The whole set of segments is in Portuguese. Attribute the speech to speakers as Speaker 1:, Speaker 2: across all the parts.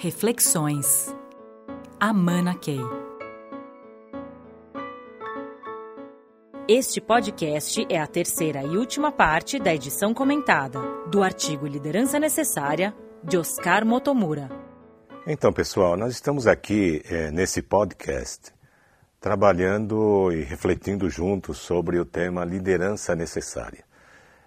Speaker 1: Reflexões. Amana Key. Este podcast é a terceira e última parte da edição comentada do artigo Liderança Necessária de Oscar Motomura.
Speaker 2: Então, pessoal, nós estamos aqui é, nesse podcast trabalhando e refletindo juntos sobre o tema liderança necessária.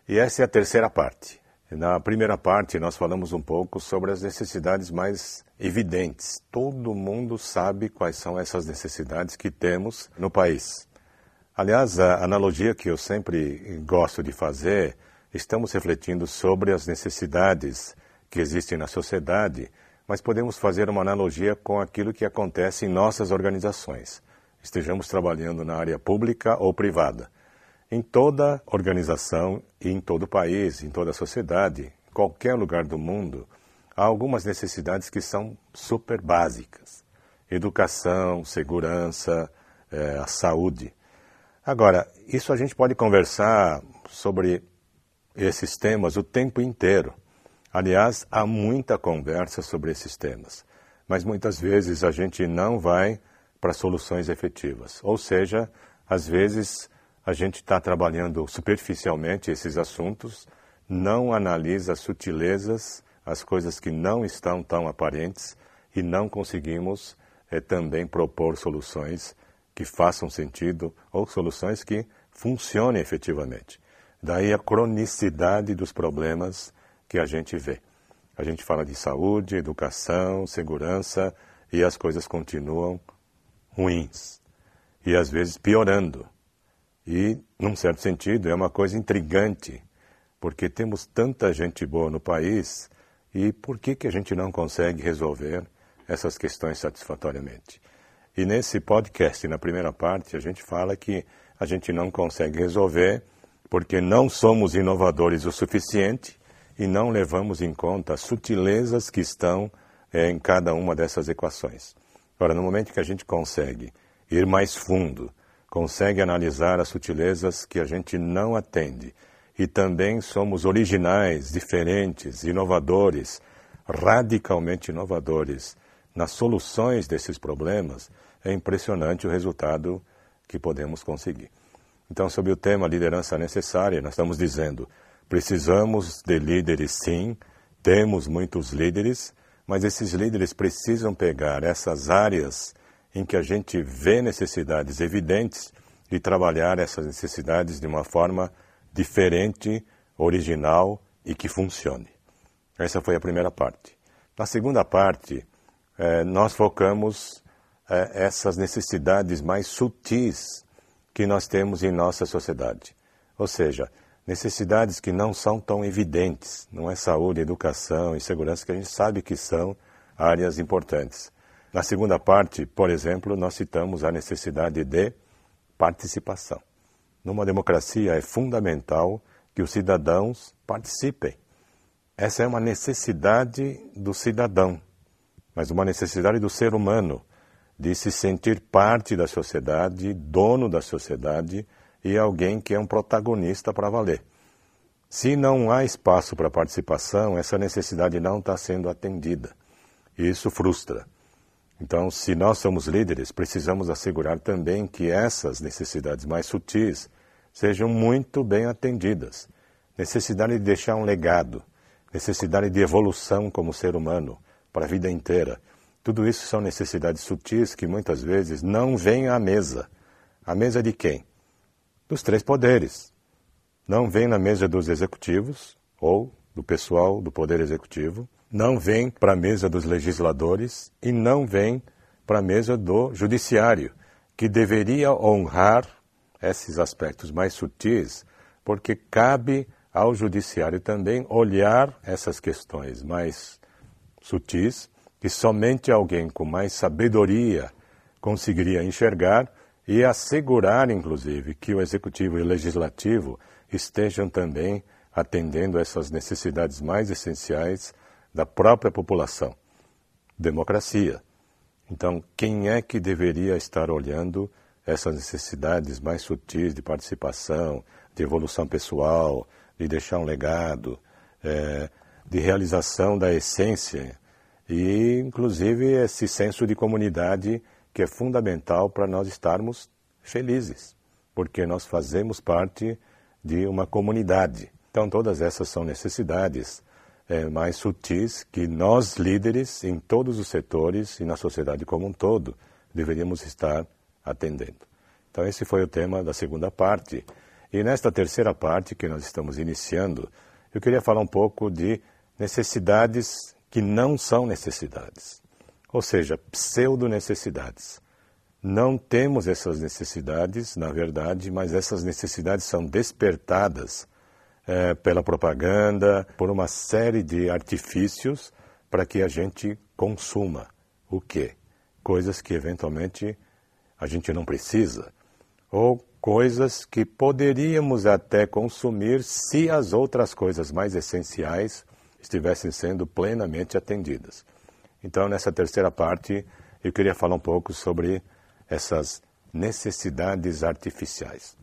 Speaker 2: E essa é a terceira parte. Na primeira parte, nós falamos um pouco sobre as necessidades mais evidentes. Todo mundo sabe quais são essas necessidades que temos no país. Aliás, a analogia que eu sempre gosto de fazer, estamos refletindo sobre as necessidades que existem na sociedade, mas podemos fazer uma analogia com aquilo que acontece em nossas organizações, estejamos trabalhando na área pública ou privada. Em toda organização e em todo país, em toda sociedade, em qualquer lugar do mundo, há algumas necessidades que são super básicas: educação, segurança, é, a saúde. Agora, isso a gente pode conversar sobre esses temas o tempo inteiro. Aliás, há muita conversa sobre esses temas, mas muitas vezes a gente não vai para soluções efetivas. Ou seja, às vezes a gente está trabalhando superficialmente esses assuntos, não analisa as sutilezas, as coisas que não estão tão aparentes e não conseguimos é, também propor soluções que façam sentido ou soluções que funcionem efetivamente. Daí a cronicidade dos problemas que a gente vê. A gente fala de saúde, educação, segurança e as coisas continuam ruins e às vezes piorando. E, num certo sentido, é uma coisa intrigante, porque temos tanta gente boa no país e por que, que a gente não consegue resolver essas questões satisfatoriamente? E nesse podcast, na primeira parte, a gente fala que a gente não consegue resolver porque não somos inovadores o suficiente e não levamos em conta as sutilezas que estão é, em cada uma dessas equações. Ora, no momento que a gente consegue ir mais fundo, consegue analisar as sutilezas que a gente não atende. E também somos originais, diferentes, inovadores, radicalmente inovadores nas soluções desses problemas. É impressionante o resultado que podemos conseguir. Então, sobre o tema liderança necessária, nós estamos dizendo: precisamos de líderes, sim, temos muitos líderes, mas esses líderes precisam pegar essas áreas em que a gente vê necessidades evidentes de trabalhar essas necessidades de uma forma diferente, original e que funcione. Essa foi a primeira parte. Na segunda parte, eh, nós focamos eh, essas necessidades mais sutis que nós temos em nossa sociedade. Ou seja, necessidades que não são tão evidentes. Não é saúde, educação e segurança que a gente sabe que são áreas importantes. Na segunda parte, por exemplo, nós citamos a necessidade de participação. Numa democracia é fundamental que os cidadãos participem. Essa é uma necessidade do cidadão, mas uma necessidade do ser humano de se sentir parte da sociedade, dono da sociedade e alguém que é um protagonista para valer. Se não há espaço para participação, essa necessidade não está sendo atendida. Isso frustra. Então, se nós somos líderes, precisamos assegurar também que essas necessidades mais sutis sejam muito bem atendidas. Necessidade de deixar um legado, necessidade de evolução como ser humano para a vida inteira. Tudo isso são necessidades sutis que muitas vezes não vêm à mesa. À mesa de quem? Dos três poderes. Não vem na mesa dos executivos ou do pessoal do poder executivo, não vem para a mesa dos legisladores e não vem para a mesa do judiciário, que deveria honrar esses aspectos mais sutis, porque cabe ao judiciário também olhar essas questões mais sutis, que somente alguém com mais sabedoria conseguiria enxergar e assegurar, inclusive, que o executivo e o legislativo estejam também atendendo essas necessidades mais essenciais da própria população. Democracia. Então, quem é que deveria estar olhando essas necessidades mais sutis de participação, de evolução pessoal, de deixar um legado, é, de realização da essência e, inclusive, esse senso de comunidade que é fundamental para nós estarmos felizes, porque nós fazemos parte de uma comunidade. Então, todas essas são necessidades é, mais sutis que nós, líderes, em todos os setores e na sociedade como um todo, deveríamos estar atendendo. Então, esse foi o tema da segunda parte. E nesta terceira parte que nós estamos iniciando, eu queria falar um pouco de necessidades que não são necessidades, ou seja, pseudo-necessidades. Não temos essas necessidades, na verdade, mas essas necessidades são despertadas é, pela propaganda, por uma série de artifícios para que a gente consuma o quê? Coisas que eventualmente a gente não precisa, ou coisas que poderíamos até consumir se as outras coisas mais essenciais estivessem sendo plenamente atendidas. Então, nessa terceira parte, eu queria falar um pouco sobre essas necessidades artificiais.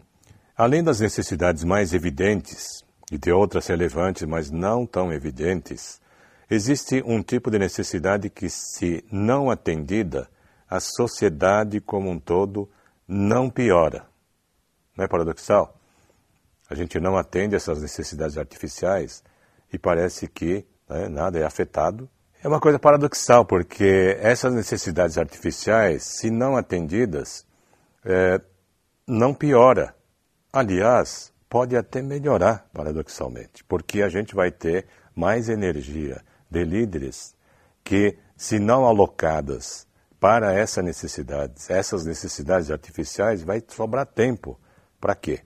Speaker 2: Além das necessidades mais evidentes e de outras relevantes, mas não tão evidentes, existe um tipo de necessidade que, se não atendida, a sociedade como um todo não piora. Não é paradoxal? A gente não atende essas necessidades artificiais e parece que né, nada é afetado. É uma coisa paradoxal, porque essas necessidades artificiais, se não atendidas, é, não piora. Aliás, pode até melhorar, paradoxalmente, porque a gente vai ter mais energia de líderes que, se não alocadas para essa necessidade, essas necessidades artificiais, vai sobrar tempo. Para quê?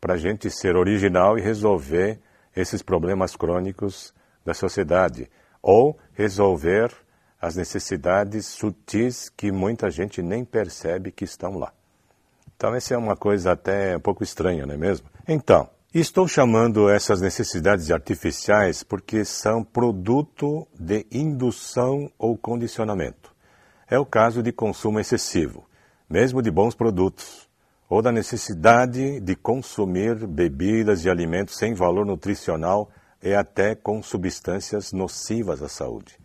Speaker 2: Para a gente ser original e resolver esses problemas crônicos da sociedade, ou resolver as necessidades sutis que muita gente nem percebe que estão lá. Então, essa é uma coisa até um pouco estranha, não é mesmo? Então, estou chamando essas necessidades artificiais porque são produto de indução ou condicionamento. É o caso de consumo excessivo, mesmo de bons produtos, ou da necessidade de consumir bebidas e alimentos sem valor nutricional e até com substâncias nocivas à saúde.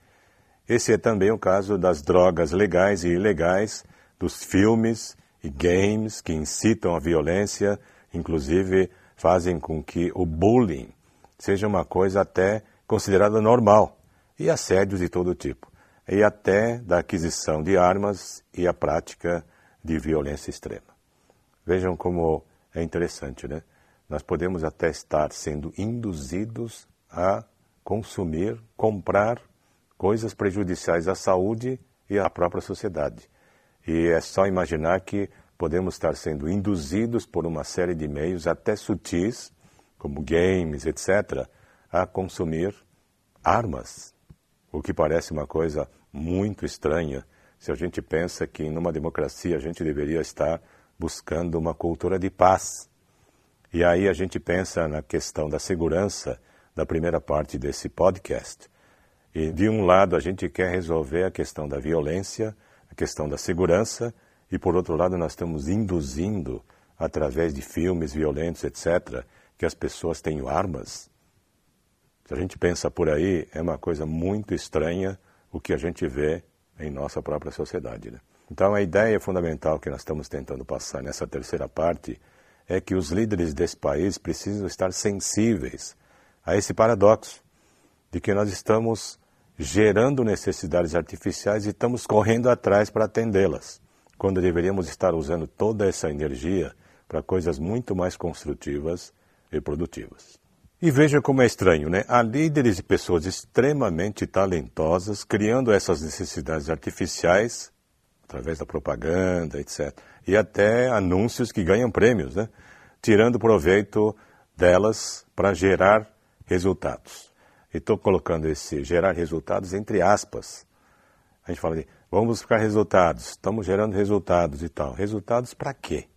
Speaker 2: Esse é também o caso das drogas legais e ilegais, dos filmes e games que incitam a violência, inclusive fazem com que o bullying seja uma coisa até considerada normal, e assédios de todo tipo, e até da aquisição de armas e a prática de violência extrema. Vejam como é interessante, né? Nós podemos até estar sendo induzidos a consumir, comprar coisas prejudiciais à saúde e à própria sociedade. E é só imaginar que podemos estar sendo induzidos por uma série de meios, até sutis, como games, etc., a consumir armas, o que parece uma coisa muito estranha se a gente pensa que numa democracia a gente deveria estar buscando uma cultura de paz. E aí a gente pensa na questão da segurança da primeira parte desse podcast. E de um lado a gente quer resolver a questão da violência, a questão da segurança, e por outro lado nós estamos induzindo, através de filmes violentos, etc., que as pessoas tenham armas. Se a gente pensa por aí, é uma coisa muito estranha o que a gente vê em nossa própria sociedade. Né? Então, a ideia fundamental que nós estamos tentando passar nessa terceira parte é que os líderes desse país precisam estar sensíveis a esse paradoxo de que nós estamos gerando necessidades artificiais e estamos correndo atrás para atendê-las, quando deveríamos estar usando toda essa energia para coisas muito mais construtivas e produtivas. E veja como é estranho, né? Há líderes e pessoas extremamente talentosas criando essas necessidades artificiais através da propaganda, etc. E até anúncios que ganham prêmios, né? tirando proveito delas para gerar resultados. E estou colocando esse gerar resultados entre aspas. A gente fala de vamos buscar resultados, estamos gerando resultados e tal. Resultados para quê?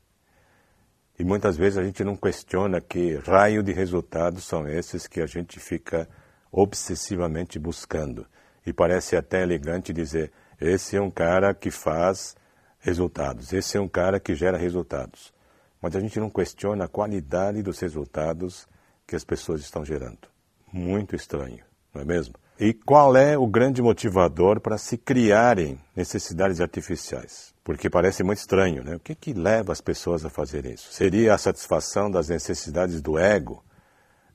Speaker 2: E muitas vezes a gente não questiona que raio de resultados são esses que a gente fica obsessivamente buscando. E parece até elegante dizer esse é um cara que faz resultados, esse é um cara que gera resultados. Mas a gente não questiona a qualidade dos resultados que as pessoas estão gerando. Muito estranho, não é mesmo? E qual é o grande motivador para se criarem necessidades artificiais? Porque parece muito estranho, né? O que, que leva as pessoas a fazer isso? Seria a satisfação das necessidades do ego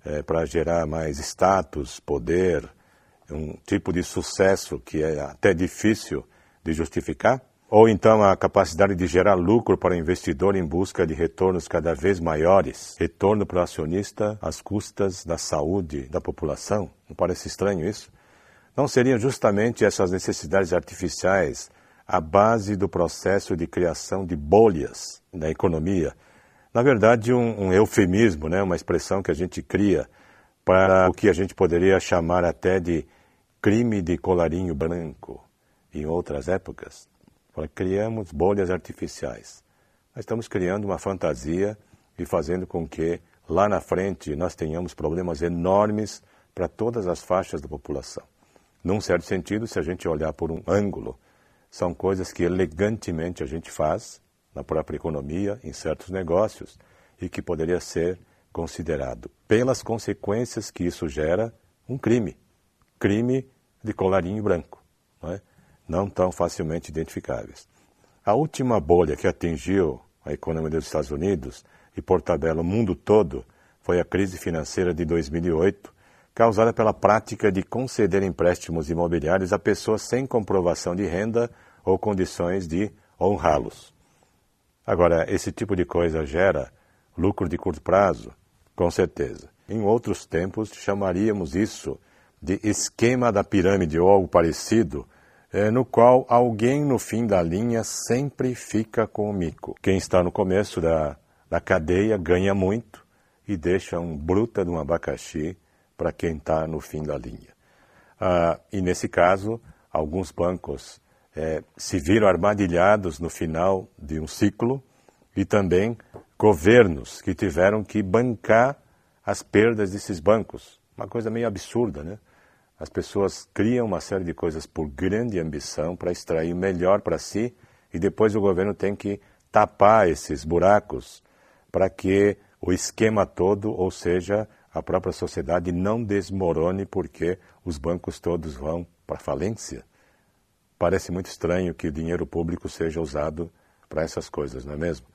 Speaker 2: é, para gerar mais status, poder, um tipo de sucesso que é até difícil de justificar? Ou então a capacidade de gerar lucro para o investidor em busca de retornos cada vez maiores, retorno para o acionista às custas da saúde da população? Não parece estranho isso? Não seriam justamente essas necessidades artificiais a base do processo de criação de bolhas na economia? Na verdade, um, um eufemismo, né? uma expressão que a gente cria para o que a gente poderia chamar até de crime de colarinho branco em outras épocas criamos bolhas artificiais. Nós estamos criando uma fantasia e fazendo com que lá na frente nós tenhamos problemas enormes para todas as faixas da população. Num certo sentido, se a gente olhar por um ângulo, são coisas que elegantemente a gente faz na própria economia, em certos negócios, e que poderia ser considerado, pelas consequências que isso gera, um crime. Crime de colarinho branco. Não é? Não tão facilmente identificáveis. A última bolha que atingiu a economia dos Estados Unidos e, por tabela, o mundo todo, foi a crise financeira de 2008, causada pela prática de conceder empréstimos imobiliários a pessoas sem comprovação de renda ou condições de honrá-los. Agora, esse tipo de coisa gera lucro de curto prazo? Com certeza. Em outros tempos, chamaríamos isso de esquema da pirâmide ou algo parecido, é, no qual alguém no fim da linha sempre fica com o mico. Quem está no começo da, da cadeia ganha muito e deixa um bruta de um abacaxi para quem está no fim da linha. Ah, e nesse caso, alguns bancos é, se viram armadilhados no final de um ciclo e também governos que tiveram que bancar as perdas desses bancos. Uma coisa meio absurda, né? As pessoas criam uma série de coisas por grande ambição para extrair o melhor para si e depois o governo tem que tapar esses buracos para que o esquema todo, ou seja, a própria sociedade não desmorone porque os bancos todos vão para falência. Parece muito estranho que o dinheiro público seja usado para essas coisas, não é mesmo?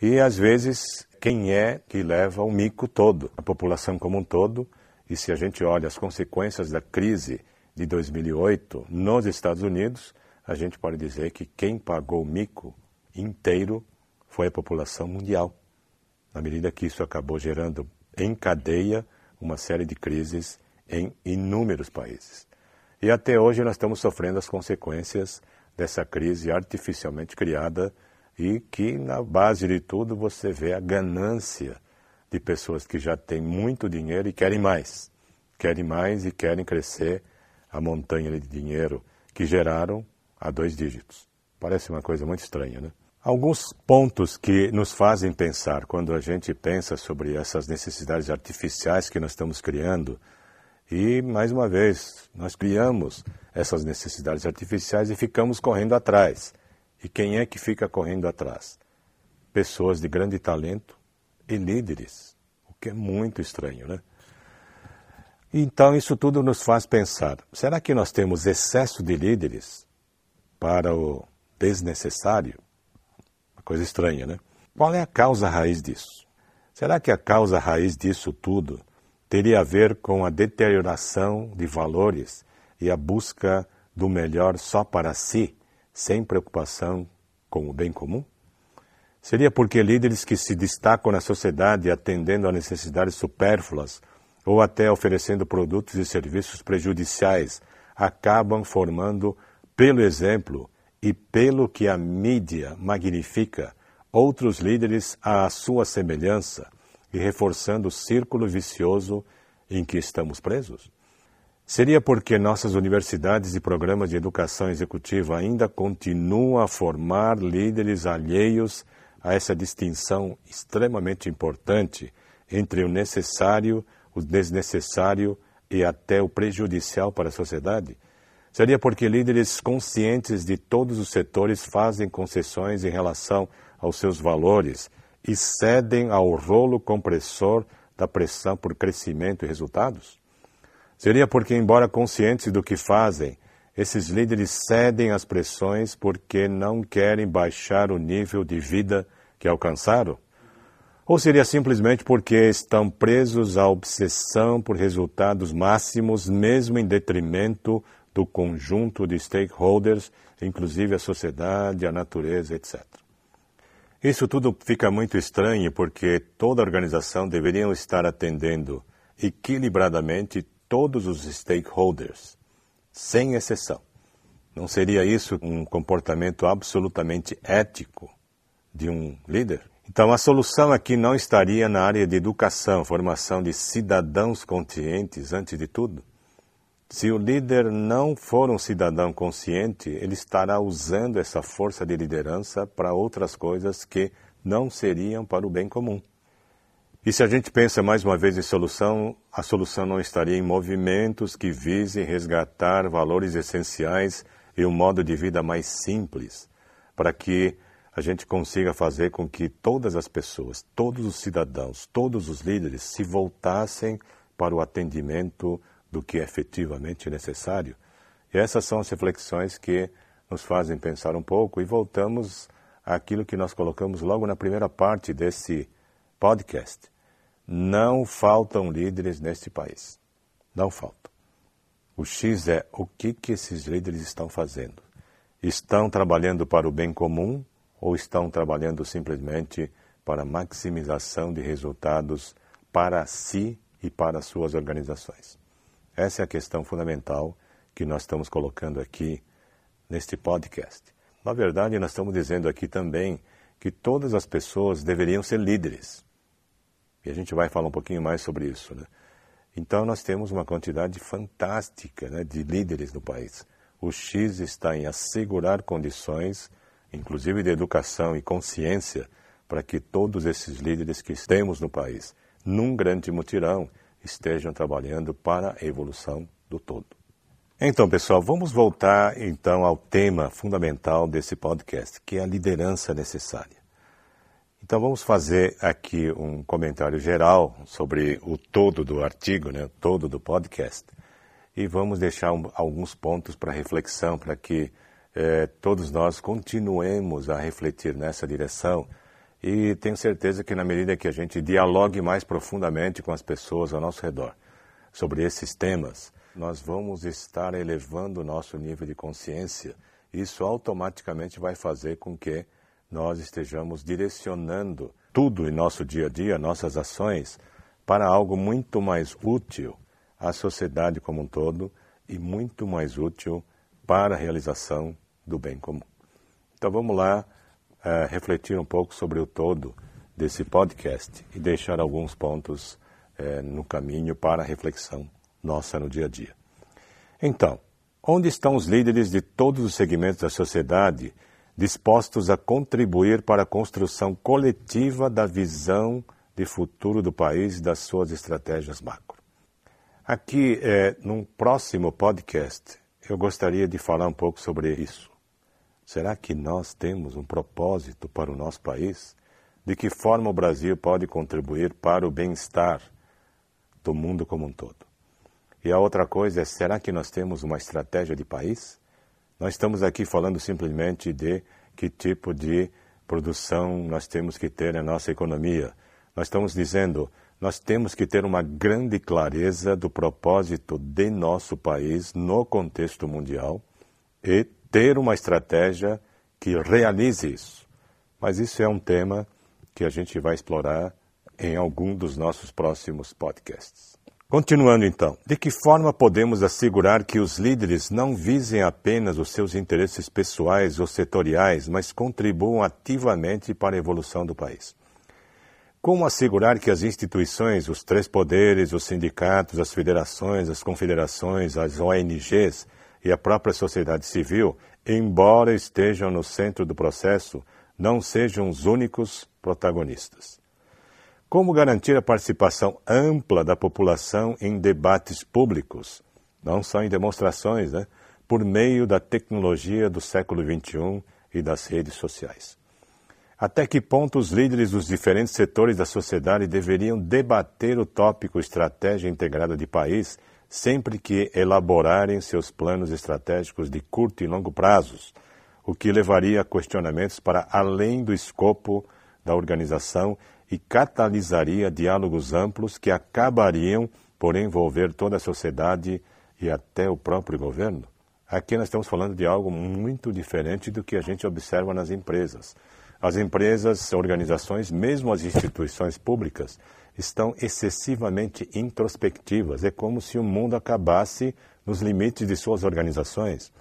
Speaker 2: E às vezes, quem é que leva o mico todo? A população como um todo e se a gente olha as consequências da crise de 2008 nos Estados Unidos, a gente pode dizer que quem pagou o mico inteiro foi a população mundial, na medida que isso acabou gerando em cadeia uma série de crises em inúmeros países. E até hoje nós estamos sofrendo as consequências dessa crise artificialmente criada e que na base de tudo você vê a ganância de pessoas que já têm muito dinheiro e querem mais. Querem mais e querem crescer a montanha de dinheiro que geraram a dois dígitos. Parece uma coisa muito estranha, né? Alguns pontos que nos fazem pensar quando a gente pensa sobre essas necessidades artificiais que nós estamos criando. E, mais uma vez, nós criamos essas necessidades artificiais e ficamos correndo atrás. E quem é que fica correndo atrás? Pessoas de grande talento, e líderes, o que é muito estranho, né? Então, isso tudo nos faz pensar: será que nós temos excesso de líderes para o desnecessário? Uma coisa estranha, né? Qual é a causa raiz disso? Será que a causa raiz disso tudo teria a ver com a deterioração de valores e a busca do melhor só para si, sem preocupação com o bem comum? Seria porque líderes que se destacam na sociedade atendendo a necessidades supérfluas ou até oferecendo produtos e serviços prejudiciais acabam formando, pelo exemplo e pelo que a mídia magnifica, outros líderes à sua semelhança e reforçando o círculo vicioso em que estamos presos? Seria porque nossas universidades e programas de educação executiva ainda continuam a formar líderes alheios a essa distinção extremamente importante entre o necessário, o desnecessário e até o prejudicial para a sociedade? Seria porque líderes conscientes de todos os setores fazem concessões em relação aos seus valores e cedem ao rolo compressor da pressão por crescimento e resultados? Seria porque, embora conscientes do que fazem, esses líderes cedem às pressões porque não querem baixar o nível de vida que alcançaram? Ou seria simplesmente porque estão presos à obsessão por resultados máximos, mesmo em detrimento do conjunto de stakeholders, inclusive a sociedade, a natureza, etc. Isso tudo fica muito estranho porque toda organização deveria estar atendendo equilibradamente todos os stakeholders, sem exceção. Não seria isso um comportamento absolutamente ético de um líder? Então, a solução aqui não estaria na área de educação, formação de cidadãos conscientes, antes de tudo. Se o líder não for um cidadão consciente, ele estará usando essa força de liderança para outras coisas que não seriam para o bem comum. E se a gente pensa mais uma vez em solução, a solução não estaria em movimentos que visem resgatar valores essenciais e um modo de vida mais simples, para que a gente consiga fazer com que todas as pessoas, todos os cidadãos, todos os líderes se voltassem para o atendimento do que é efetivamente necessário. E essas são as reflexões que nos fazem pensar um pouco e voltamos àquilo que nós colocamos logo na primeira parte desse podcast. Não faltam líderes neste país. Não faltam. O X é o que, que esses líderes estão fazendo. Estão trabalhando para o bem comum ou estão trabalhando simplesmente para maximização de resultados para si e para suas organizações? Essa é a questão fundamental que nós estamos colocando aqui neste podcast. Na verdade, nós estamos dizendo aqui também que todas as pessoas deveriam ser líderes. E a gente vai falar um pouquinho mais sobre isso. Né? Então, nós temos uma quantidade fantástica né, de líderes no país. O X está em assegurar condições inclusive de educação e consciência, para que todos esses líderes que temos no país, num grande mutirão, estejam trabalhando para a evolução do todo. Então, pessoal, vamos voltar então ao tema fundamental desse podcast, que é a liderança necessária. Então, vamos fazer aqui um comentário geral sobre o todo do artigo, né, todo do podcast, e vamos deixar um, alguns pontos para reflexão, para que é, todos nós continuemos a refletir nessa direção e tenho certeza que na medida que a gente dialogue mais profundamente com as pessoas ao nosso redor sobre esses temas, nós vamos estar elevando o nosso nível de consciência. Isso automaticamente vai fazer com que nós estejamos direcionando tudo em nosso dia a dia, nossas ações, para algo muito mais útil à sociedade como um todo e muito mais útil para a realização do bem comum. Então vamos lá uh, refletir um pouco sobre o todo desse podcast e deixar alguns pontos uh, no caminho para a reflexão nossa no dia a dia. Então, onde estão os líderes de todos os segmentos da sociedade dispostos a contribuir para a construção coletiva da visão de futuro do país e das suas estratégias macro? Aqui, é, num próximo podcast, eu gostaria de falar um pouco sobre isso. Será que nós temos um propósito para o nosso país? De que forma o Brasil pode contribuir para o bem-estar do mundo como um todo? E a outra coisa é: será que nós temos uma estratégia de país? Nós estamos aqui falando simplesmente de que tipo de produção nós temos que ter na nossa economia. Nós estamos dizendo, nós temos que ter uma grande clareza do propósito de nosso país no contexto mundial e ter uma estratégia que realize isso. Mas isso é um tema que a gente vai explorar em algum dos nossos próximos podcasts. Continuando então, de que forma podemos assegurar que os líderes não visem apenas os seus interesses pessoais ou setoriais, mas contribuam ativamente para a evolução do país? Como assegurar que as instituições, os três poderes, os sindicatos, as federações, as confederações, as ONGs, e a própria sociedade civil, embora estejam no centro do processo, não sejam os únicos protagonistas. Como garantir a participação ampla da população em debates públicos, não só em demonstrações, né, por meio da tecnologia do século XXI e das redes sociais? Até que ponto os líderes dos diferentes setores da sociedade deveriam debater o tópico estratégia integrada de país sempre que elaborarem seus planos estratégicos de curto e longo prazos, o que levaria a questionamentos para além do escopo da organização e catalisaria diálogos amplos que acabariam por envolver toda a sociedade e até o próprio governo? Aqui nós estamos falando de algo muito diferente do que a gente observa nas empresas. As empresas, organizações, mesmo as instituições públicas, estão excessivamente introspectivas. É como se o mundo acabasse nos limites de suas organizações.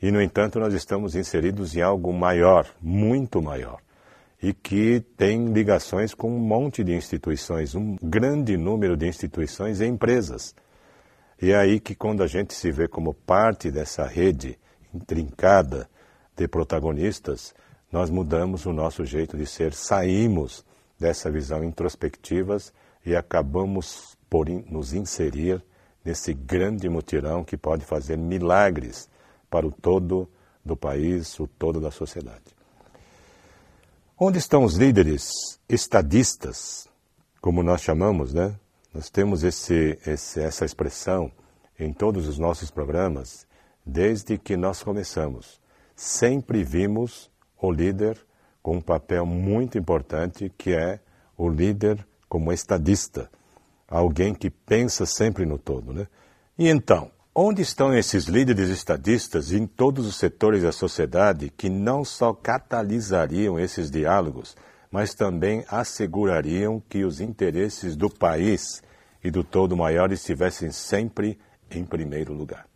Speaker 2: E, no entanto, nós estamos inseridos em algo maior, muito maior, e que tem ligações com um monte de instituições, um grande número de instituições e empresas. E é aí que, quando a gente se vê como parte dessa rede intrincada de protagonistas, nós mudamos o nosso jeito de ser, saímos dessa visão introspectivas e acabamos por nos inserir nesse grande mutirão que pode fazer milagres para o todo do país, o todo da sociedade. Onde estão os líderes estadistas, como nós chamamos, né? Nós temos esse, esse, essa expressão em todos os nossos programas desde que nós começamos. Sempre vimos o líder com um papel muito importante, que é o líder como estadista, alguém que pensa sempre no todo. Né? E então, onde estão esses líderes estadistas em todos os setores da sociedade que não só catalisariam esses diálogos, mas também assegurariam que os interesses do país e do todo maior estivessem sempre em primeiro lugar?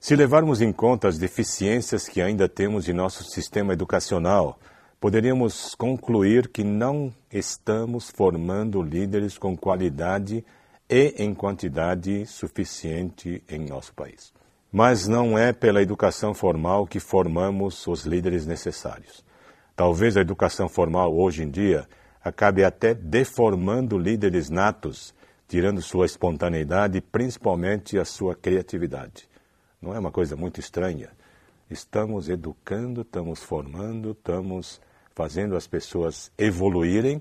Speaker 2: Se levarmos em conta as deficiências que ainda temos em nosso sistema educacional, poderíamos concluir que não estamos formando líderes com qualidade e em quantidade suficiente em nosso país. Mas não é pela educação formal que formamos os líderes necessários. Talvez a educação formal hoje em dia acabe até deformando líderes natos, tirando sua espontaneidade e principalmente a sua criatividade. Não é uma coisa muito estranha? Estamos educando, estamos formando, estamos fazendo as pessoas evoluírem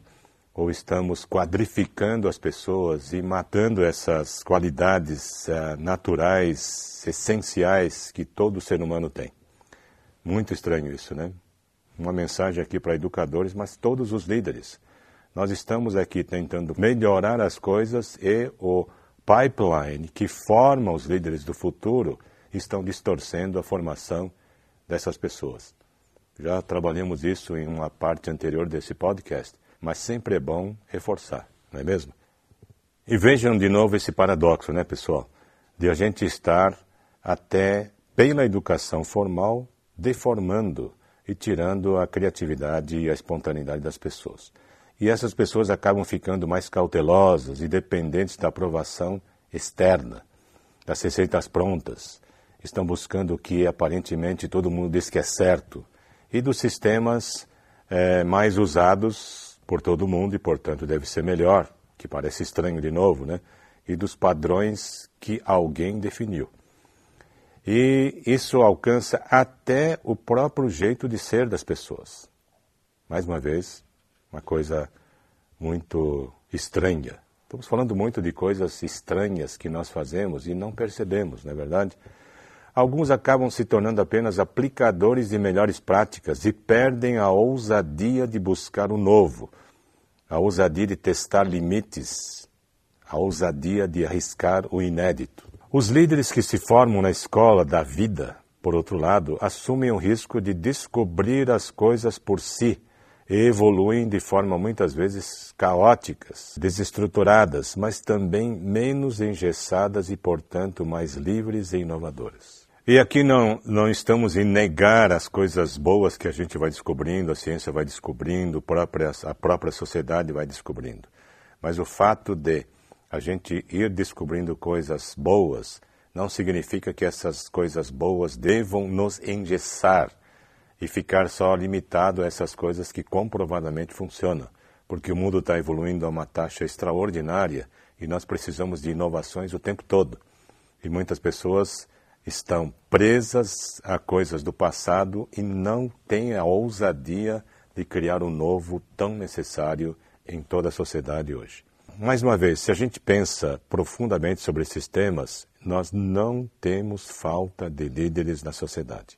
Speaker 2: ou estamos quadrificando as pessoas e matando essas qualidades uh, naturais, essenciais que todo ser humano tem? Muito estranho isso, né? Uma mensagem aqui para educadores, mas todos os líderes. Nós estamos aqui tentando melhorar as coisas e o pipeline que forma os líderes do futuro estão distorcendo a formação dessas pessoas. Já trabalhamos isso em uma parte anterior desse podcast, mas sempre é bom reforçar, não é mesmo? E vejam de novo esse paradoxo, né, pessoal? De a gente estar até pela educação formal deformando e tirando a criatividade e a espontaneidade das pessoas. E essas pessoas acabam ficando mais cautelosas e dependentes da aprovação externa, das receitas prontas. Estão buscando o que aparentemente todo mundo diz que é certo, e dos sistemas é, mais usados por todo mundo e, portanto, deve ser melhor, que parece estranho de novo, né? E dos padrões que alguém definiu. E isso alcança até o próprio jeito de ser das pessoas. Mais uma vez, uma coisa muito estranha. Estamos falando muito de coisas estranhas que nós fazemos e não percebemos, não é verdade? Alguns acabam se tornando apenas aplicadores de melhores práticas e perdem a ousadia de buscar o novo, a ousadia de testar limites, a ousadia de arriscar o inédito. Os líderes que se formam na escola da vida, por outro lado, assumem o risco de descobrir as coisas por si e evoluem de forma muitas vezes caóticas, desestruturadas, mas também menos engessadas e, portanto, mais livres e inovadoras. E aqui não, não estamos em negar as coisas boas que a gente vai descobrindo, a ciência vai descobrindo, a própria sociedade vai descobrindo. Mas o fato de a gente ir descobrindo coisas boas não significa que essas coisas boas devam nos engessar e ficar só limitado a essas coisas que comprovadamente funcionam, porque o mundo está evoluindo a uma taxa extraordinária e nós precisamos de inovações o tempo todo. E muitas pessoas estão presas a coisas do passado e não têm a ousadia de criar o novo tão necessário em toda a sociedade hoje. mais uma vez, se a gente pensa profundamente sobre esses temas, nós não temos falta de líderes na sociedade.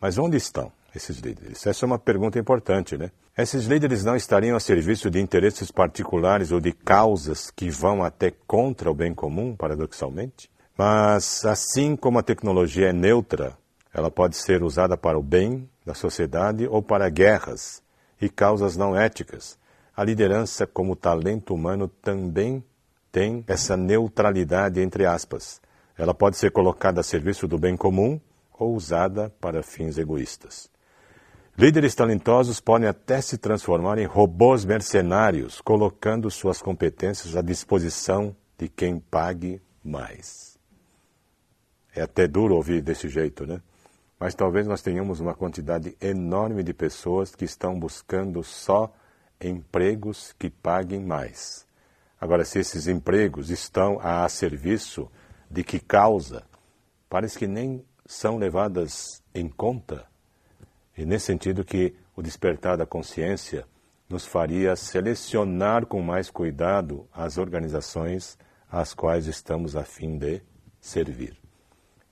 Speaker 2: Mas onde estão esses líderes? Essa é uma pergunta importante, né? Esses líderes não estariam a serviço de interesses particulares ou de causas que vão até contra o bem comum, paradoxalmente? Mas, assim como a tecnologia é neutra, ela pode ser usada para o bem da sociedade ou para guerras e causas não éticas. A liderança, como talento humano, também tem essa neutralidade entre aspas. Ela pode ser colocada a serviço do bem comum ou usada para fins egoístas. Líderes talentosos podem até se transformar em robôs mercenários, colocando suas competências à disposição de quem pague mais. É até duro ouvir desse jeito, né? Mas talvez nós tenhamos uma quantidade enorme de pessoas que estão buscando só empregos que paguem mais. Agora, se esses empregos estão a serviço de que causa, parece que nem são levadas em conta. E nesse sentido que o despertar da consciência nos faria selecionar com mais cuidado as organizações às quais estamos a fim de servir.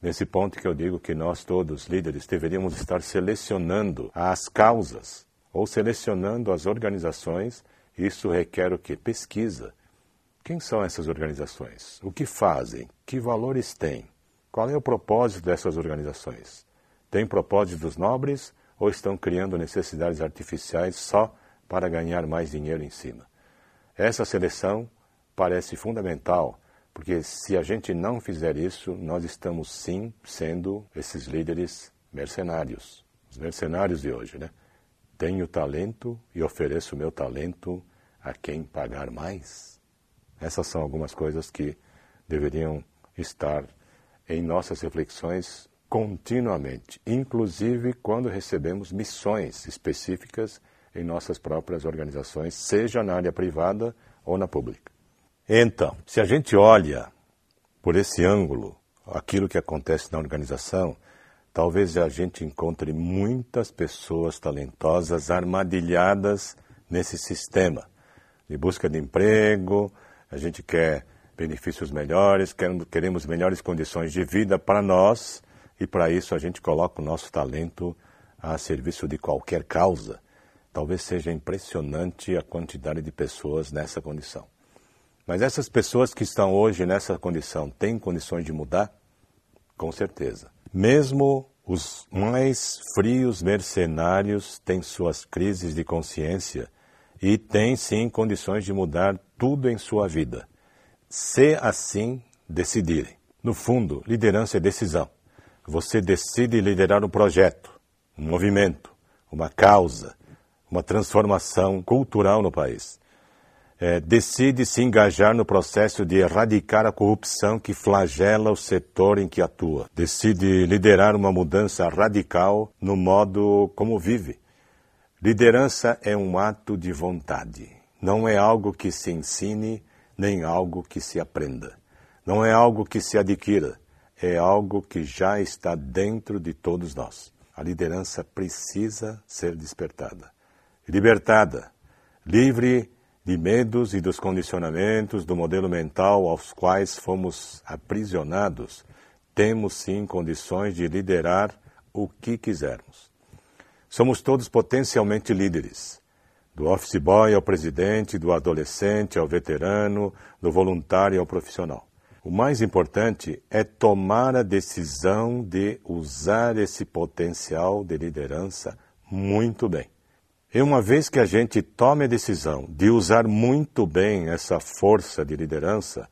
Speaker 2: Nesse ponto que eu digo que nós todos, líderes, deveríamos estar selecionando as causas ou selecionando as organizações. Isso requer o que? Pesquisa. Quem são essas organizações? O que fazem? Que valores têm? Qual é o propósito dessas organizações? Tem propósitos nobres ou estão criando necessidades artificiais só para ganhar mais dinheiro em cima? Essa seleção parece fundamental porque se a gente não fizer isso, nós estamos sim sendo esses líderes mercenários. Os mercenários de hoje, né? Tenho talento e ofereço meu talento a quem pagar mais. Essas são algumas coisas que deveriam estar em nossas reflexões continuamente, inclusive quando recebemos missões específicas em nossas próprias organizações, seja na área privada ou na pública. Então, se a gente olha por esse ângulo aquilo que acontece na organização, talvez a gente encontre muitas pessoas talentosas armadilhadas nesse sistema de busca de emprego, a gente quer benefícios melhores, queremos melhores condições de vida para nós e para isso a gente coloca o nosso talento a serviço de qualquer causa. Talvez seja impressionante a quantidade de pessoas nessa condição. Mas essas pessoas que estão hoje nessa condição têm condições de mudar? Com certeza. Mesmo os mais frios mercenários têm suas crises de consciência e têm sim condições de mudar tudo em sua vida, se assim decidirem. No fundo, liderança é decisão. Você decide liderar um projeto, um movimento, uma causa, uma transformação cultural no país é, decide se engajar no processo de erradicar a corrupção que flagela o setor em que atua. Decide liderar uma mudança radical no modo como vive. Liderança é um ato de vontade. Não é algo que se ensine, nem algo que se aprenda. Não é algo que se adquira. É algo que já está dentro de todos nós. A liderança precisa ser despertada. Libertada, livre de medos e dos condicionamentos do modelo mental aos quais fomos aprisionados, temos sim condições de liderar o que quisermos. Somos todos potencialmente líderes, do office boy ao presidente, do adolescente ao veterano, do voluntário ao profissional. O mais importante é tomar a decisão de usar esse potencial de liderança muito bem. E uma vez que a gente tome a decisão de usar muito bem essa força de liderança,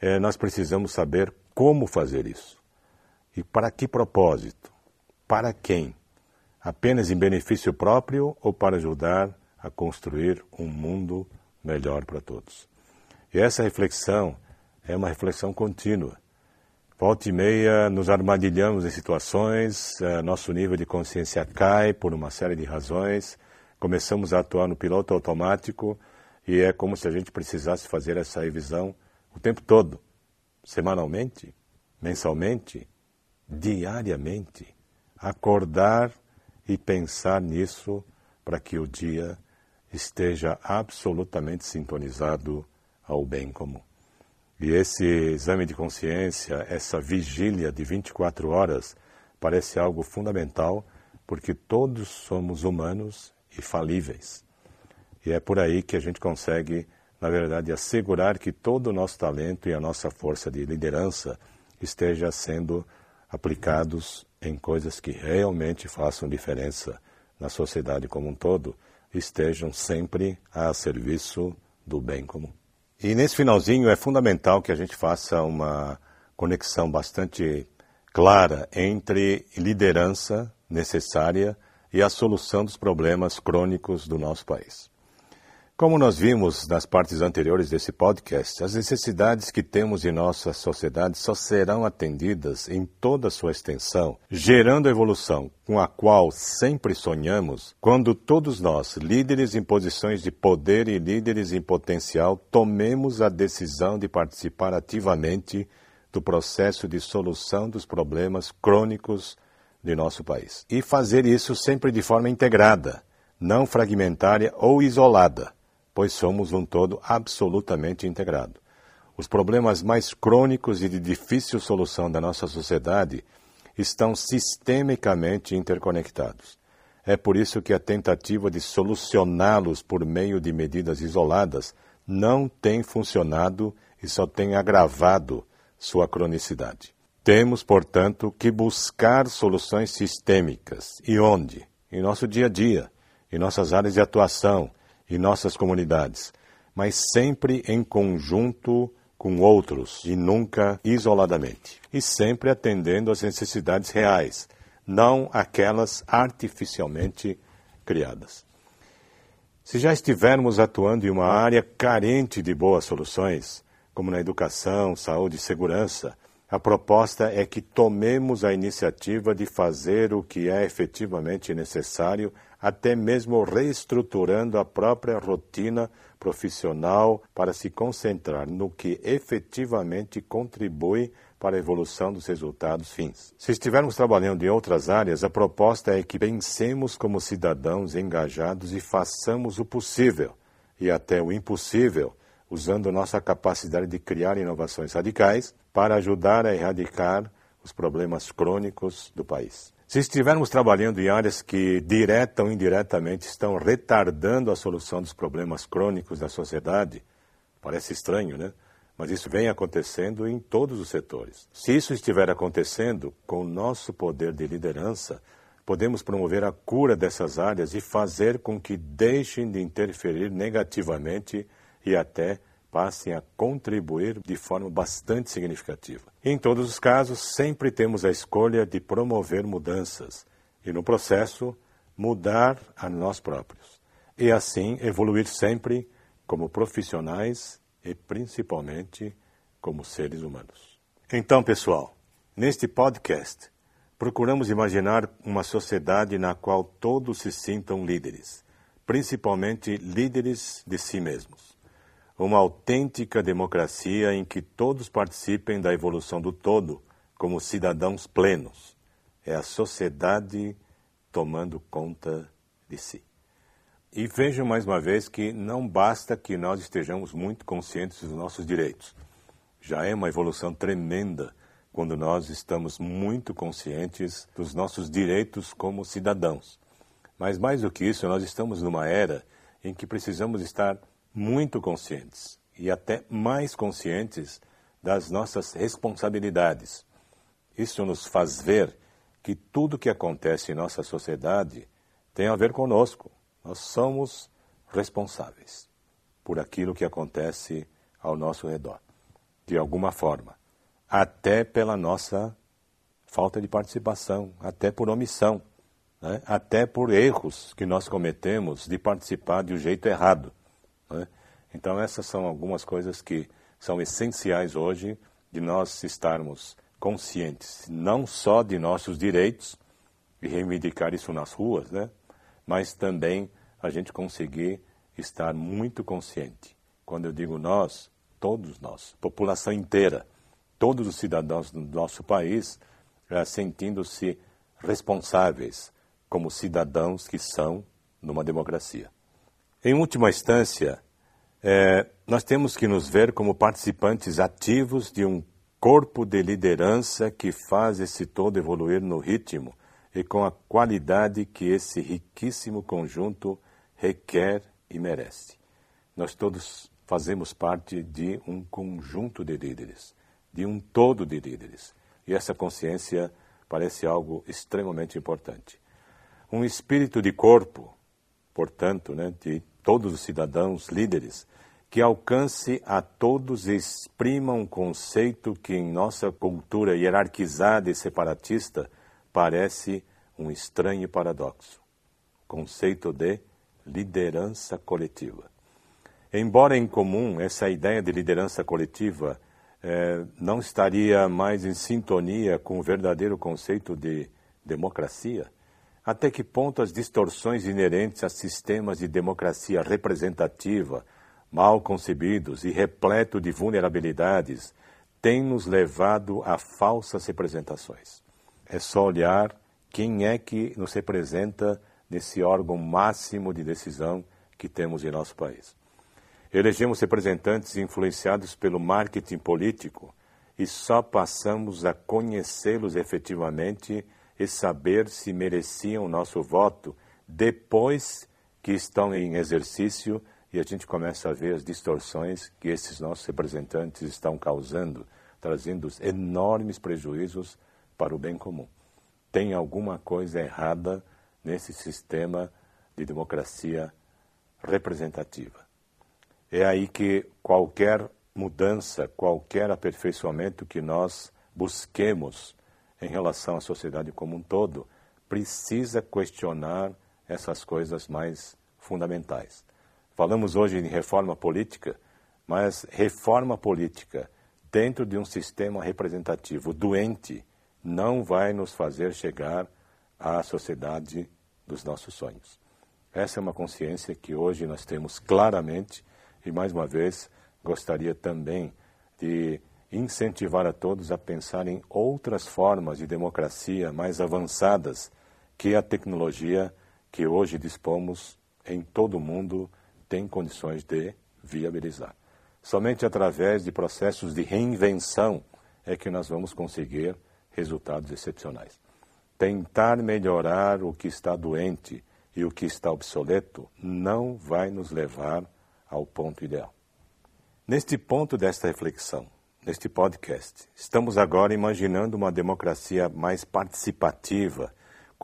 Speaker 2: é, nós precisamos saber como fazer isso. E para que propósito? Para quem? Apenas em benefício próprio ou para ajudar a construir um mundo melhor para todos? E essa reflexão é uma reflexão contínua. Volta e meia nos armadilhamos em situações, é, nosso nível de consciência cai por uma série de razões começamos a atuar no piloto automático e é como se a gente precisasse fazer essa revisão o tempo todo, semanalmente, mensalmente, diariamente. Acordar e pensar nisso para que o dia esteja absolutamente sintonizado ao bem comum. E esse exame de consciência, essa vigília de 24 horas, parece algo fundamental, porque todos somos humanos e falíveis. E é por aí que a gente consegue, na verdade, assegurar que todo o nosso talento e a nossa força de liderança esteja sendo aplicados em coisas que realmente façam diferença na sociedade como um todo, estejam sempre a serviço do bem comum. E nesse finalzinho é fundamental que a gente faça uma conexão bastante clara entre liderança necessária e a solução dos problemas crônicos do nosso país. Como nós vimos nas partes anteriores desse podcast, as necessidades que temos em nossa sociedade só serão atendidas em toda a sua extensão, gerando a evolução com a qual sempre sonhamos, quando todos nós, líderes em posições de poder e líderes em potencial, tomemos a decisão de participar ativamente do processo de solução dos problemas crônicos de nosso país. E fazer isso sempre de forma integrada, não fragmentária ou isolada pois somos um todo absolutamente integrado. Os problemas mais crônicos e de difícil solução da nossa sociedade estão sistemicamente interconectados. É por isso que a tentativa de solucioná-los por meio de medidas isoladas não tem funcionado e só tem agravado sua cronicidade. Temos, portanto, que buscar soluções sistêmicas. E onde? Em nosso dia a dia, em nossas áreas de atuação, e nossas comunidades, mas sempre em conjunto com outros e nunca isoladamente. E sempre atendendo às necessidades reais, não aquelas artificialmente criadas. Se já estivermos atuando em uma área carente de boas soluções, como na educação, saúde e segurança, a proposta é que tomemos a iniciativa de fazer o que é efetivamente necessário até mesmo reestruturando a própria rotina profissional para se concentrar no que efetivamente contribui para a evolução dos resultados fins. Se estivermos trabalhando em outras áreas, a proposta é que pensemos como cidadãos engajados e façamos o possível e até o impossível, usando nossa capacidade de criar inovações radicais para ajudar a erradicar os problemas crônicos do país. Se estivermos trabalhando em áreas que, direta ou indiretamente, estão retardando a solução dos problemas crônicos da sociedade, parece estranho, né? Mas isso vem acontecendo em todos os setores. Se isso estiver acontecendo, com o nosso poder de liderança, podemos promover a cura dessas áreas e fazer com que deixem de interferir negativamente e até passem a contribuir de forma bastante significativa. Em todos os casos, sempre temos a escolha de promover mudanças e, no processo, mudar a nós próprios. E assim evoluir sempre como profissionais e principalmente como seres humanos. Então, pessoal, neste podcast, procuramos imaginar uma sociedade na qual todos se sintam líderes, principalmente líderes de si mesmos uma autêntica democracia em que todos participem da evolução do todo como cidadãos plenos. É a sociedade tomando conta de si. E vejam mais uma vez que não basta que nós estejamos muito conscientes dos nossos direitos. Já é uma evolução tremenda quando nós estamos muito conscientes dos nossos direitos como cidadãos. Mas mais do que isso, nós estamos numa era em que precisamos estar muito conscientes e até mais conscientes das nossas responsabilidades. Isso nos faz ver que tudo que acontece em nossa sociedade tem a ver conosco. Nós somos responsáveis por aquilo que acontece ao nosso redor, de alguma forma, até pela nossa falta de participação, até por omissão, né? até por erros que nós cometemos de participar de um jeito errado. Né? Então, essas são algumas coisas que são essenciais hoje de nós estarmos conscientes, não só de nossos direitos, e reivindicar isso nas ruas, né? mas também a gente conseguir estar muito consciente. Quando eu digo nós, todos nós, população inteira, todos os cidadãos do nosso país, é, sentindo-se responsáveis como cidadãos que são numa democracia. Em última instância, É, nós temos que nos ver como participantes ativos de um corpo de liderança que faz esse todo evoluir no ritmo e com a qualidade que esse riquíssimo conjunto requer e merece. Nós todos fazemos parte de um conjunto de líderes, de um todo de líderes. E essa consciência parece algo extremamente importante. Um espírito de corpo, portanto, né, de todos os cidadãos líderes, que alcance a todos e exprima um conceito que em nossa cultura hierarquizada e separatista parece um estranho paradoxo: conceito de liderança coletiva. Embora em comum essa ideia de liderança coletiva eh, não estaria mais em sintonia com o verdadeiro conceito de democracia, até que ponto as distorções inerentes a sistemas de democracia representativa, mal concebidos e repleto de vulnerabilidades, têm nos levado a falsas representações. É só olhar quem é que nos representa nesse órgão máximo de decisão que temos em nosso país. Elegemos representantes influenciados pelo marketing político e só passamos a conhecê-los efetivamente e saber se mereciam nosso voto depois que estão em exercício e a gente começa a ver as distorções que esses nossos representantes estão causando, trazendo enormes prejuízos para o bem comum tem alguma coisa errada nesse sistema de democracia representativa. É aí que qualquer mudança, qualquer aperfeiçoamento que nós busquemos em relação à sociedade como um todo, precisa questionar essas coisas mais fundamentais. Falamos hoje em reforma política, mas reforma política dentro de um sistema representativo doente não vai nos fazer chegar à sociedade dos nossos sonhos. Essa é uma consciência que hoje nós temos claramente e, mais uma vez, gostaria também de incentivar a todos a pensar em outras formas de democracia mais avançadas que a tecnologia que hoje dispomos em todo o mundo tem condições de viabilizar. Somente através de processos de reinvenção é que nós vamos conseguir resultados excepcionais. Tentar melhorar o que está doente e o que está obsoleto não vai nos levar ao ponto ideal. Neste ponto desta reflexão, neste podcast, estamos agora imaginando uma democracia mais participativa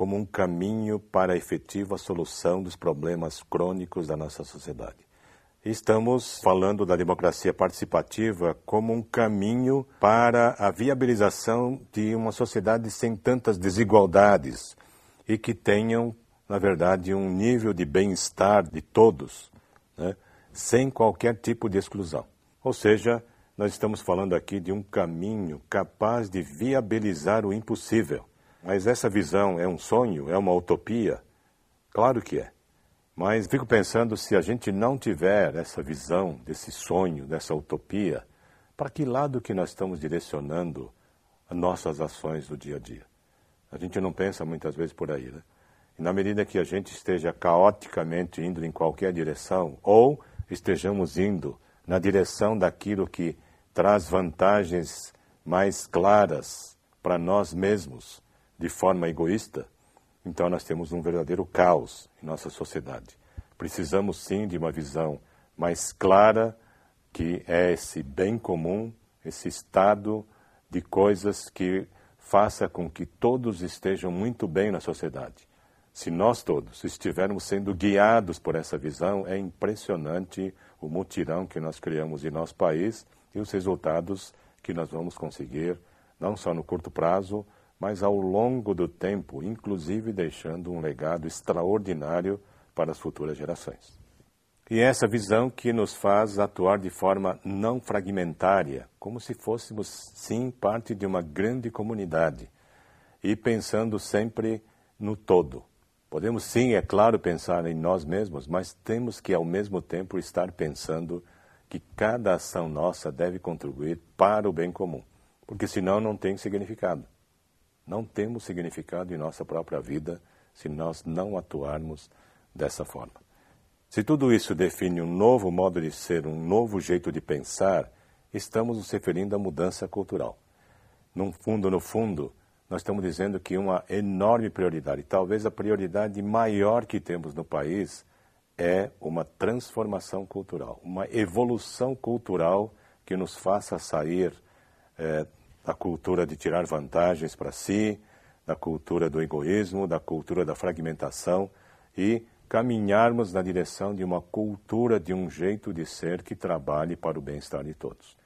Speaker 2: como um caminho para a efetiva solução dos problemas crônicos da nossa sociedade. Estamos falando da democracia participativa como um caminho para a viabilização de uma sociedade sem tantas desigualdades e que tenham, na verdade, um nível de bem-estar de todos, né, sem qualquer tipo de exclusão. Ou seja, nós estamos falando aqui de um caminho capaz de viabilizar o impossível. Mas essa visão é um sonho? É uma utopia? Claro que é. Mas fico pensando se a gente não tiver essa visão, desse sonho, dessa utopia, para que lado que nós estamos direcionando as nossas ações do dia a dia? A gente não pensa muitas vezes por aí, né? E na medida que a gente esteja caoticamente indo em qualquer direção, ou estejamos indo na direção daquilo que traz vantagens mais claras para nós mesmos, de forma egoísta, então nós temos um verdadeiro caos em nossa sociedade. Precisamos sim de uma visão mais clara que é esse bem comum, esse estado de coisas que faça com que todos estejam muito bem na sociedade. Se nós todos estivermos sendo guiados por essa visão, é impressionante o mutirão que nós criamos em nosso país e os resultados que nós vamos conseguir, não só no curto prazo, mas ao longo do tempo, inclusive deixando um legado extraordinário para as futuras gerações. E é essa visão que nos faz atuar de forma não fragmentária, como se fôssemos, sim, parte de uma grande comunidade e pensando sempre no todo. Podemos, sim, é claro, pensar em nós mesmos, mas temos que, ao mesmo tempo, estar pensando que cada ação nossa deve contribuir para o bem comum, porque senão não tem significado. Não temos significado em nossa própria vida se nós não atuarmos dessa forma. Se tudo isso define um novo modo de ser, um novo jeito de pensar, estamos nos referindo à mudança cultural. No fundo, no fundo, nós estamos dizendo que uma enorme prioridade, talvez a prioridade maior que temos no país, é uma transformação cultural, uma evolução cultural que nos faça sair é, da cultura de tirar vantagens para si, da cultura do egoísmo, da cultura da fragmentação e caminharmos na direção de uma cultura, de um jeito de ser que trabalhe para o bem-estar de todos.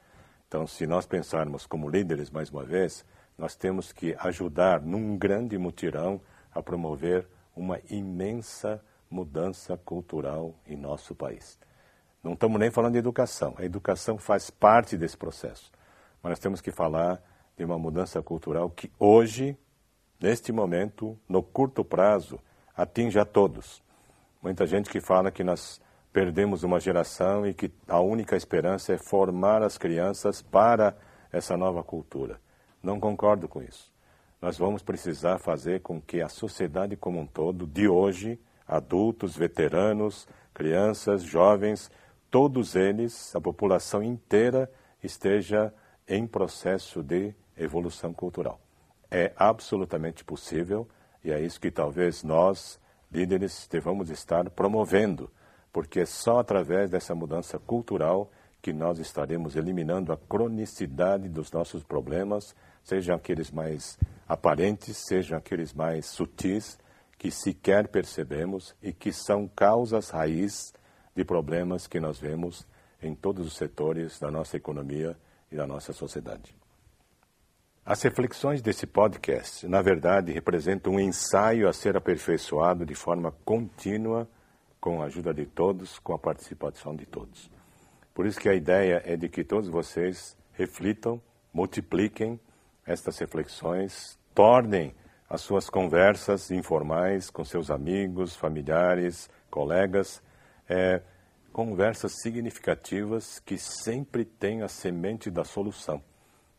Speaker 2: Então, se nós pensarmos como líderes, mais uma vez, nós temos que ajudar num grande mutirão a promover uma imensa mudança cultural em nosso país. Não estamos nem falando de educação. A educação faz parte desse processo. Mas nós temos que falar de uma mudança cultural que hoje, neste momento, no curto prazo, atinge a todos. Muita gente que fala que nós perdemos uma geração e que a única esperança é formar as crianças para essa nova cultura. Não concordo com isso. Nós vamos precisar fazer com que a sociedade como um todo, de hoje, adultos, veteranos, crianças, jovens, todos eles, a população inteira, esteja em processo de evolução cultural. É absolutamente possível e é isso que talvez nós, líderes, devamos estar promovendo, porque é só através dessa mudança cultural que nós estaremos eliminando a cronicidade dos nossos problemas, sejam aqueles mais aparentes, sejam aqueles mais sutis, que sequer percebemos e que são causas raiz de problemas que nós vemos em todos os setores da nossa economia e da nossa sociedade. As reflexões desse podcast, na verdade, representam um ensaio a ser aperfeiçoado de forma contínua, com a ajuda de todos, com a participação de todos. Por isso que a ideia é de que todos vocês reflitam, multipliquem estas reflexões, tornem as suas conversas informais com seus amigos, familiares, colegas, é, conversas significativas que sempre têm a semente da solução,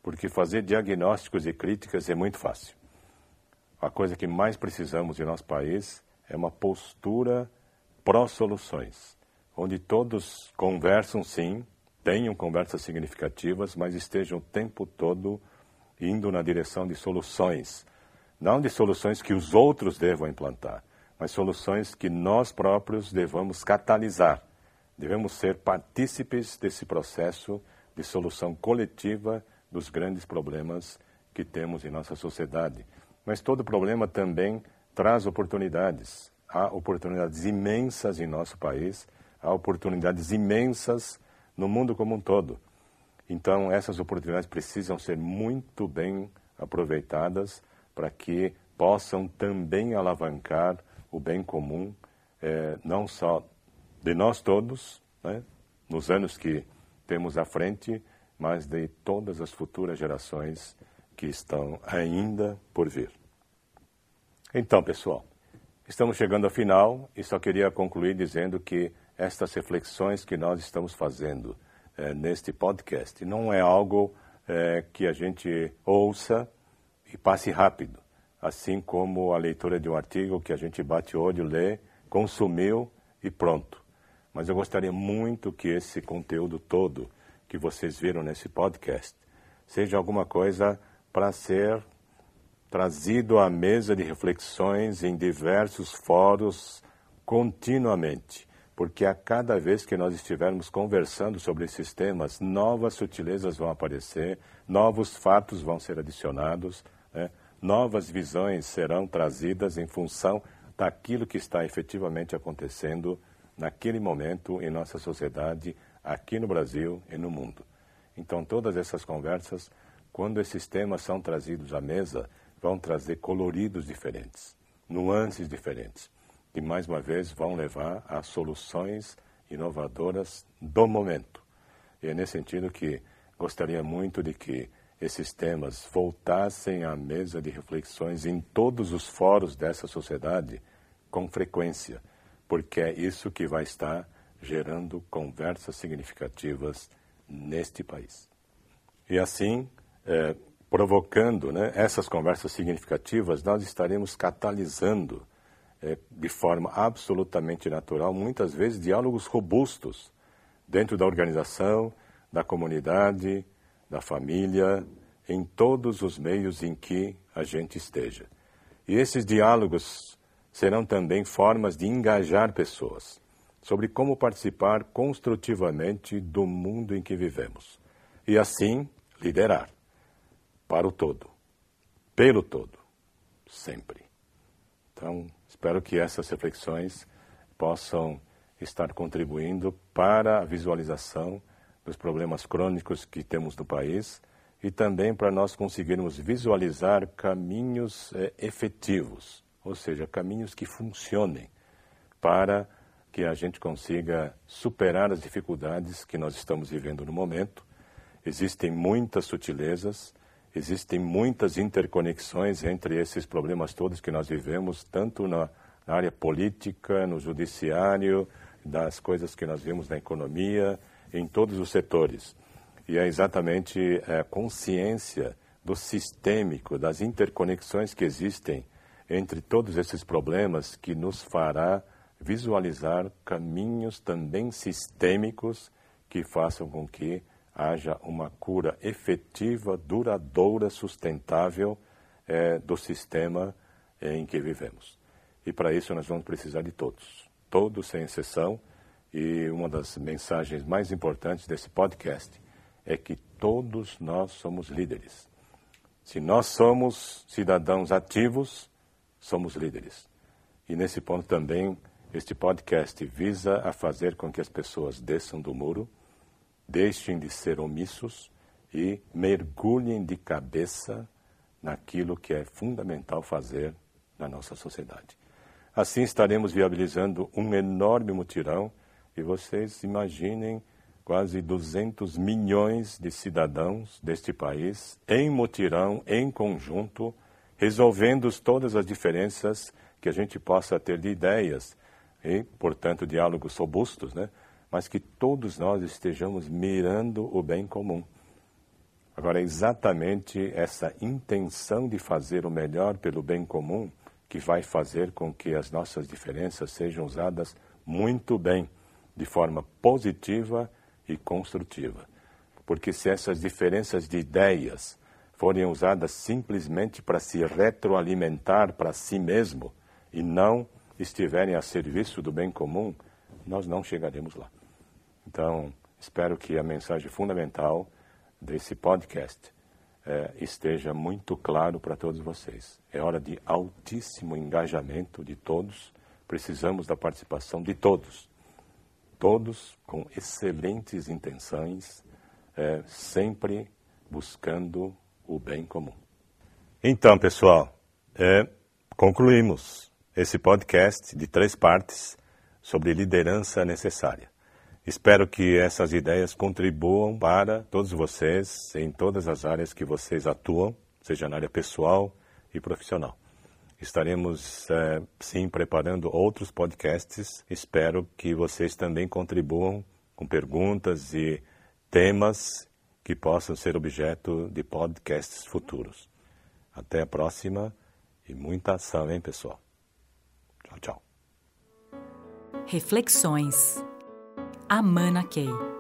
Speaker 2: porque fazer diagnósticos e críticas é muito fácil. A coisa que mais precisamos em nosso país é uma postura pró-soluções, onde todos conversam sim, tenham conversas significativas, mas estejam o tempo todo indo na direção de soluções não de soluções que os outros devam implantar, mas soluções que nós próprios devamos catalisar. Devemos ser partícipes desse processo de solução coletiva dos grandes problemas que temos em nossa sociedade. Mas todo problema também traz oportunidades. Há oportunidades imensas em nosso país, há oportunidades imensas no mundo como um todo. Então, essas oportunidades precisam ser muito bem aproveitadas para que possam também alavancar o bem comum, é, não só de nós todos, né, nos anos que temos à frente, mas de todas as futuras gerações que estão ainda por vir. Então, pessoal, estamos chegando ao final e só queria concluir dizendo que estas reflexões que nós estamos fazendo é, neste podcast não é algo é, que a gente ouça e passe rápido, assim como a leitura de um artigo que a gente bate olho, lê, consumiu e pronto. Mas eu gostaria muito que esse conteúdo todo que vocês viram nesse podcast seja alguma coisa para ser trazido à mesa de reflexões em diversos fóruns continuamente, porque a cada vez que nós estivermos conversando sobre esses temas, novas sutilezas vão aparecer, novos fatos vão ser adicionados, né? Novas visões serão trazidas em função daquilo que está efetivamente acontecendo naquele momento em nossa sociedade, aqui no Brasil e no mundo. Então, todas essas conversas, quando esses temas são trazidos à mesa, vão trazer coloridos diferentes, nuances diferentes, que mais uma vez vão levar a soluções inovadoras do momento. E é nesse sentido que gostaria muito de que esses temas voltassem à mesa de reflexões em todos os fóruns dessa sociedade com frequência, porque é isso que vai estar gerando conversas significativas neste país. E assim, é, provocando né, essas conversas significativas, nós estaremos catalisando é, de forma absolutamente natural, muitas vezes diálogos robustos dentro da organização, da comunidade, da família, em todos os meios em que a gente esteja. E esses diálogos serão também formas de engajar pessoas sobre como participar construtivamente do mundo em que vivemos e assim liderar para o todo, pelo todo, sempre. Então, espero que essas reflexões possam estar contribuindo para a visualização dos problemas crônicos que temos no país e também para nós conseguirmos visualizar caminhos é, efetivos, ou seja, caminhos que funcionem para que a gente consiga superar as dificuldades que nós estamos vivendo no momento. Existem muitas sutilezas, existem muitas interconexões entre esses problemas todos que nós vivemos, tanto na área política, no judiciário, das coisas que nós vemos na economia, em todos os setores. E é exatamente a consciência do sistêmico, das interconexões que existem entre todos esses problemas que nos fará visualizar caminhos também sistêmicos que façam com que haja uma cura efetiva, duradoura, sustentável é, do sistema é, em que vivemos. E para isso nós vamos precisar de todos, todos sem exceção. E uma das mensagens mais importantes desse podcast é que todos nós somos líderes. Se nós somos cidadãos ativos, somos líderes. E nesse ponto também, este podcast visa a fazer com que as pessoas desçam do muro deixem de ser omissos e mergulhem de cabeça naquilo que é fundamental fazer na nossa sociedade. Assim estaremos viabilizando um enorme mutirão e vocês imaginem quase 200 milhões de cidadãos deste país em mutirão, em conjunto, resolvendo todas as diferenças que a gente possa ter de ideias e, portanto, diálogos robustos, né? mas que todos nós estejamos mirando o bem comum. Agora, é exatamente essa intenção de fazer o melhor pelo bem comum que vai fazer com que as nossas diferenças sejam usadas muito bem, de forma positiva e construtiva. Porque se essas diferenças de ideias forem usadas simplesmente para se retroalimentar para si mesmo e não estiverem a serviço do bem comum, nós não chegaremos lá. Então, espero que a mensagem fundamental desse podcast é, esteja muito claro para todos vocês. É hora de altíssimo engajamento de todos. Precisamos da participação de todos. Todos com excelentes intenções, é, sempre buscando o bem comum. Então, pessoal, é, concluímos esse podcast de três partes sobre liderança necessária. Espero que essas ideias contribuam para todos vocês em todas as áreas que vocês atuam, seja na área pessoal e profissional. Estaremos, é, sim, preparando outros podcasts. Espero que vocês também contribuam com perguntas e temas que possam ser objeto de podcasts futuros. Até a próxima e muita ação, hein, pessoal? Tchau, tchau.
Speaker 1: Reflexões Amana Key.